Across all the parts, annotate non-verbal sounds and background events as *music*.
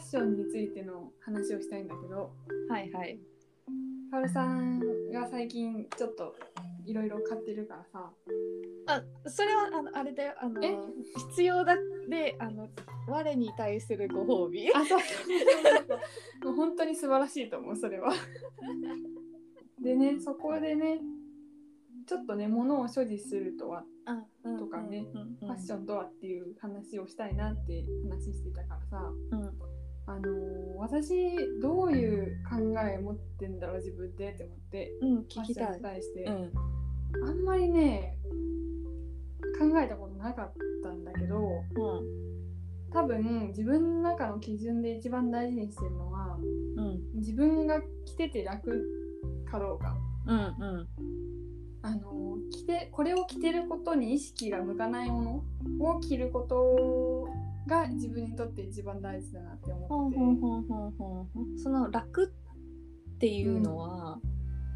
ッションについての話をしたいんだけどはいはい。カオルさんが最近ちょっといろいろ買ってるからさ。あそれはあのあれだよ。あのえ？必要だであの我に対するご褒美。あそう。そうそうそうもう本当に素晴らしいと思うそれは。*laughs* でねそこでねちょっとね物を所持するとはとかねファッションとはっていう話をしたいなって話してたからさ、うんあのー私どういう考え持ってんだろう自分でって思ってうん聞きたい。に対して、うん。あんまりね考えたことなかったんだけどうん多分自分の中の基準で一番大事にしてるのはうん自分が着てて楽かどうか。うん。うん。あの着てこれを着てることに意識が向かないものを着ることが自分にとって一番大事だなってほ思ってその楽っていうのは、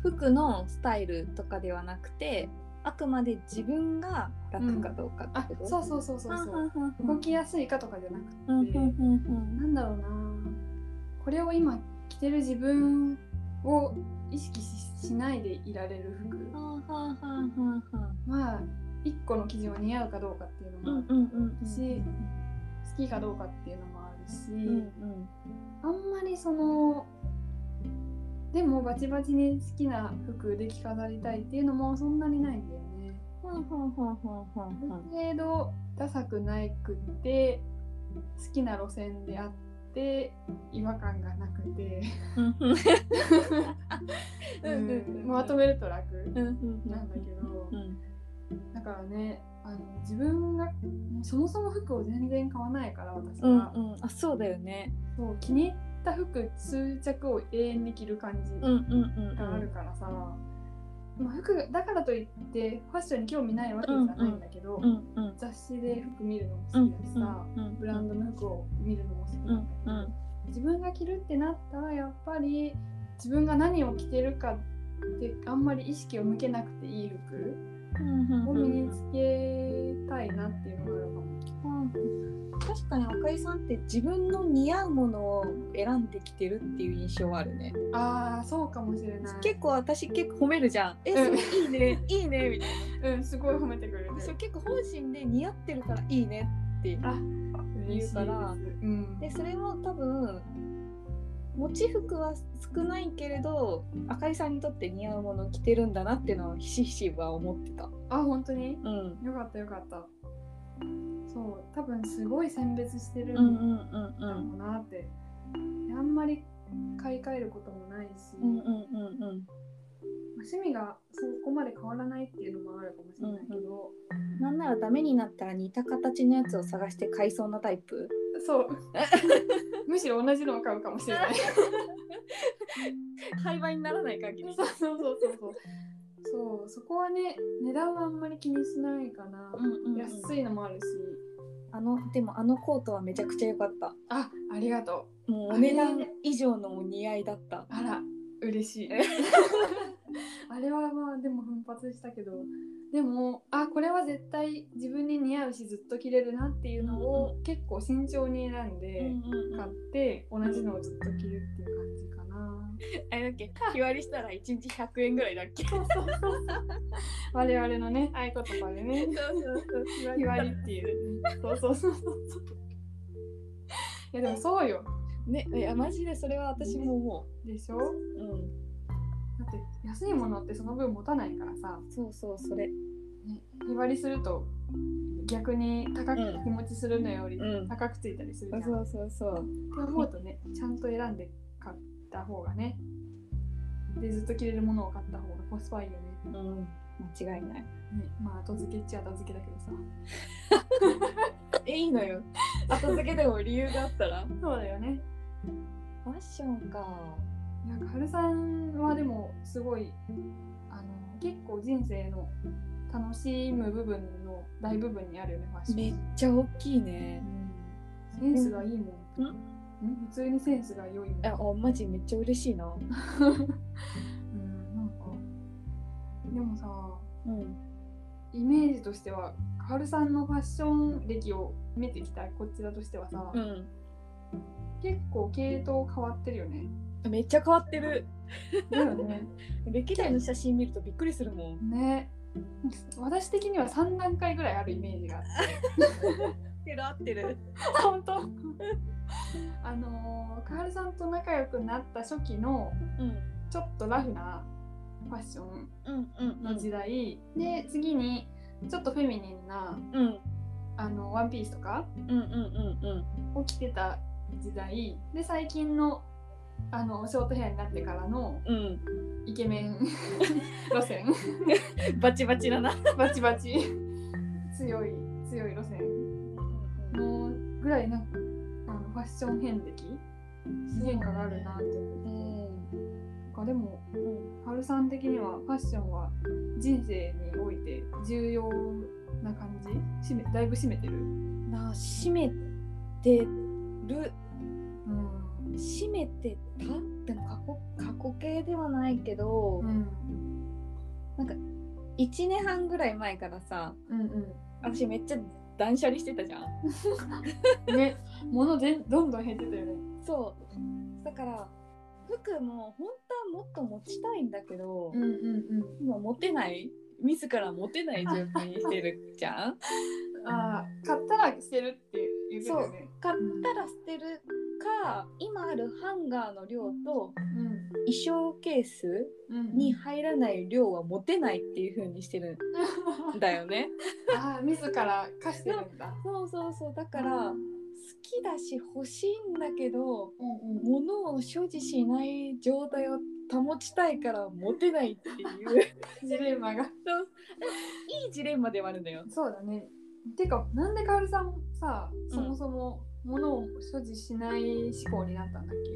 服のスタイルとかではなくてあくまで自分が楽かどうかあってこと、そうそうそうそうそう。動きやすいかとかじゃなくて、うんうんうんなんだろうな。これを今着てる自分を意識ししないでいられる服。まあ一個の基準は似合うかどうかっていうのもあるうんうんうんし好きかどうかっていうのもあるし、うんうん。あんまりそのでもバチバチに好きな服で着飾りたいっていうのもそんなにないんだよね。ある程度ダサくないくって好きな路線であって違和感がなくて、うんまとめると楽なんだけど。うんだからねあの自分がそもそも服を全然買わないから私うんは、うん。あそうだよね。そう気に入った服数着を永遠に着る感じ。うんうんうんがあるからさ、まあ、服だからといってファッションに興味ないわけじゃないんだけど、うんうん。雑誌で服見るのもうん好きだしさ、うんブランドの服を見るのも好きうなんんだけど、うん。自分が着るってなったらやっぱり自分が何を着てるかってあんまり意識を向けなくていい服うんを身につけたいなっていうのがあるかも。確かに赤井さんって自分の似合うものを選んできてるっていう印象はあるね。ああそうかもしれない。結構私結構褒めるじゃん。えそうんれい。いねいいねみたいな。うんすごい褒めてくれる。そう結構本心で似合ってるからいいねってあ言うから。うん、でそれも多分持ち服は少ないけれど赤井さんにとって似合うものを着てるんだなっていうのはひしひしは思ってた。あ本当に？うん。よかったよかった。そう多分すごい選別してるんうんだうんうん。うろんうなって、であんまり買い替えることもないし、うんうんうんうん。まあ趣味がそこまで変わらないっていうのもあるかもしれないけど、なんならダメになったら似た形のやつを探して買いそうなタイプ？そう。*laughs* むしろ同じのを買うかもしれない。廃売にならない限りそうそうそうそう。そうそうそこはね値段はあんまり気にしないかな、うんうんうん。安いのもあるし。あのでもあのコートはめちゃくちゃ良かった。あありがとう。もうお値段以上のお似合いだった。あら嬉しい *laughs* *laughs* あれはまあでも奮発したけどでもあこれは絶対自分に似合うしずっと着れるなっていうのを結構慎重に選んで買って同じのをずっと着るっていう感じかな。*laughs* あれだっけ？日割りしたら1日100円ぐらいだっけ？そうそうそう *laughs* 我々のね合言葉でね。そうそうそう。日割りっていう、ね、そう。そうそうそうそう。いやでもそうよ。ねいやマジでそれは私も思でしょ？ううんだって安いものってその分持たないからさ、そうそうそれ。ね、日割りすると逆に高くうん。日持ちするのよりうん。高くついたりするじゃん、そうそうそう。って思うとねちゃんと選んで買った方がねでずっと着れるものを買った方がコスパいいよね。うん。間違いない。ねまあ後付けっちゃ後付けだけどさ。え *laughs* いいのよ。後付けでも理由があったら。*laughs* そうだよね。ファッションか。なんか春さんはでもすごいあの結構人生の楽しむ部分の大部分にあるよねファッション。めっちゃ大きいね。センスがいいもん。ん？ん？普通にセンスが良いもん。ああマジめっちゃ嬉しいな。*laughs* うん、なんか。でもさ、うん。イメージとしては、カールさんのファッション歴を見てきたこちらとしてはさ、うん。結構系統変わってるよね。めっちゃ変わってるだよね。歴代の写真見るとびっくりするもん。ね。私的には3段階ぐらいあるイメージがあって。合ってる本当？*laughs* あのー、カールさんと仲良くなった初期のうん。ちょっとラフなファッションうんうん。の時代、で次にちょっとフェミニンなうん。あのワンピースとかうんうんうんうん。を着てた時代。で最近のあのショートヘアになってからのうん。イケメン *laughs* 路線。バチバチだな。バチバチ。強い強い路線。のぐらいなんかあのファッション遍歴。変化があるなって思って。なんかでもハルさん的にはファッションは人生において重要な感じ？しめだいぶ占めてる、な締めてるうん締めてた？でも過去過去形ではないけど、うん。1年半ぐらい前からさうん私めっちゃ断捨離してたじゃん。うん、ね。物でどんどん減ってたよね。そう。だから服も本当はもっと持ちたいんだけど、んうんうん。今持てない？自ら持てない状況にしてるじゃん。ああ買ったら捨てるって言ってたよね。買ったら捨てるか今あるハンガーの量とうん衣装ケースうんに入らない量は持てないっていう風にしてるんだよね。*laughs* ああ自ら貸してるんだ。そうそうそうだから好きだし欲しいんだけどうんうん。物を所持しない状態を保ちたいから持てないっていう *laughs* ジレンマが。いいジレンマではあるんだよ。そうだね。てかなんでカオルさんさそもそも物を所持しない思考になったんだっけ？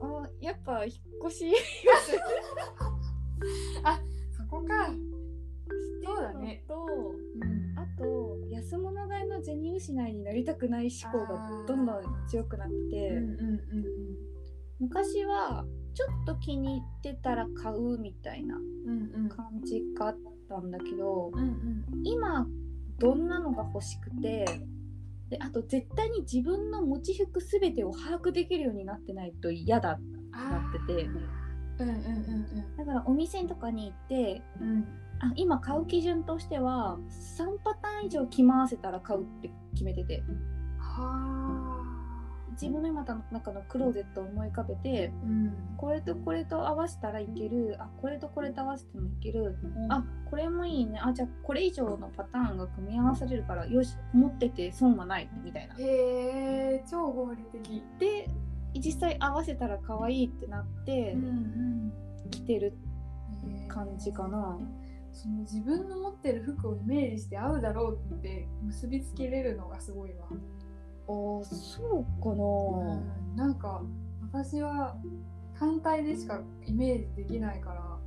あやっぱ引っ越し？*laughs* そこか。そうだね。とうん。あと安物買いの銭失いになりたくない思考がどんどん強くなって、うんうんうん昔はちょっと気に入ってたら買うみたいな感じがあったんだけどうんうん今どんなのが欲しくてであと絶対に自分の持ち服全てを把握できるようになってないと嫌だなっててうんうんうんだからお店とかに行ってうん。うんあ今買う基準としては3パターン以上着回せたら買うって決めてて。はあ自分の今の中のクローゼットを思い浮かべてうん。これとこれと合わせたらいけるあこれとこれと合わせてもいけるああこれもいいねあじゃあこれ以上のパターンが組み合わされるからよし持ってて損はないみたいな。へえ超合理的。で実際合わせたら可愛いってなってん着てるうん感じかなその自分の持ってる服をイメージして合うだろうって結びつけれるのがすごいわ、あーそうかうん。なんか私は単体でしかイメージできないからな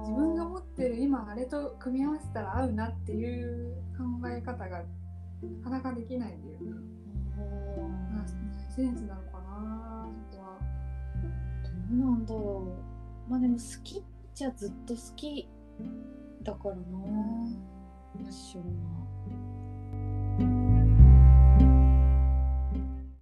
自分が持ってる今あれと組み合わせたら合うなっていう考え方がなかなかできないんだよね。センスなのかなそこは。どうなんだろう。まあでも好きっちゃずっと好きだからな。ファッションは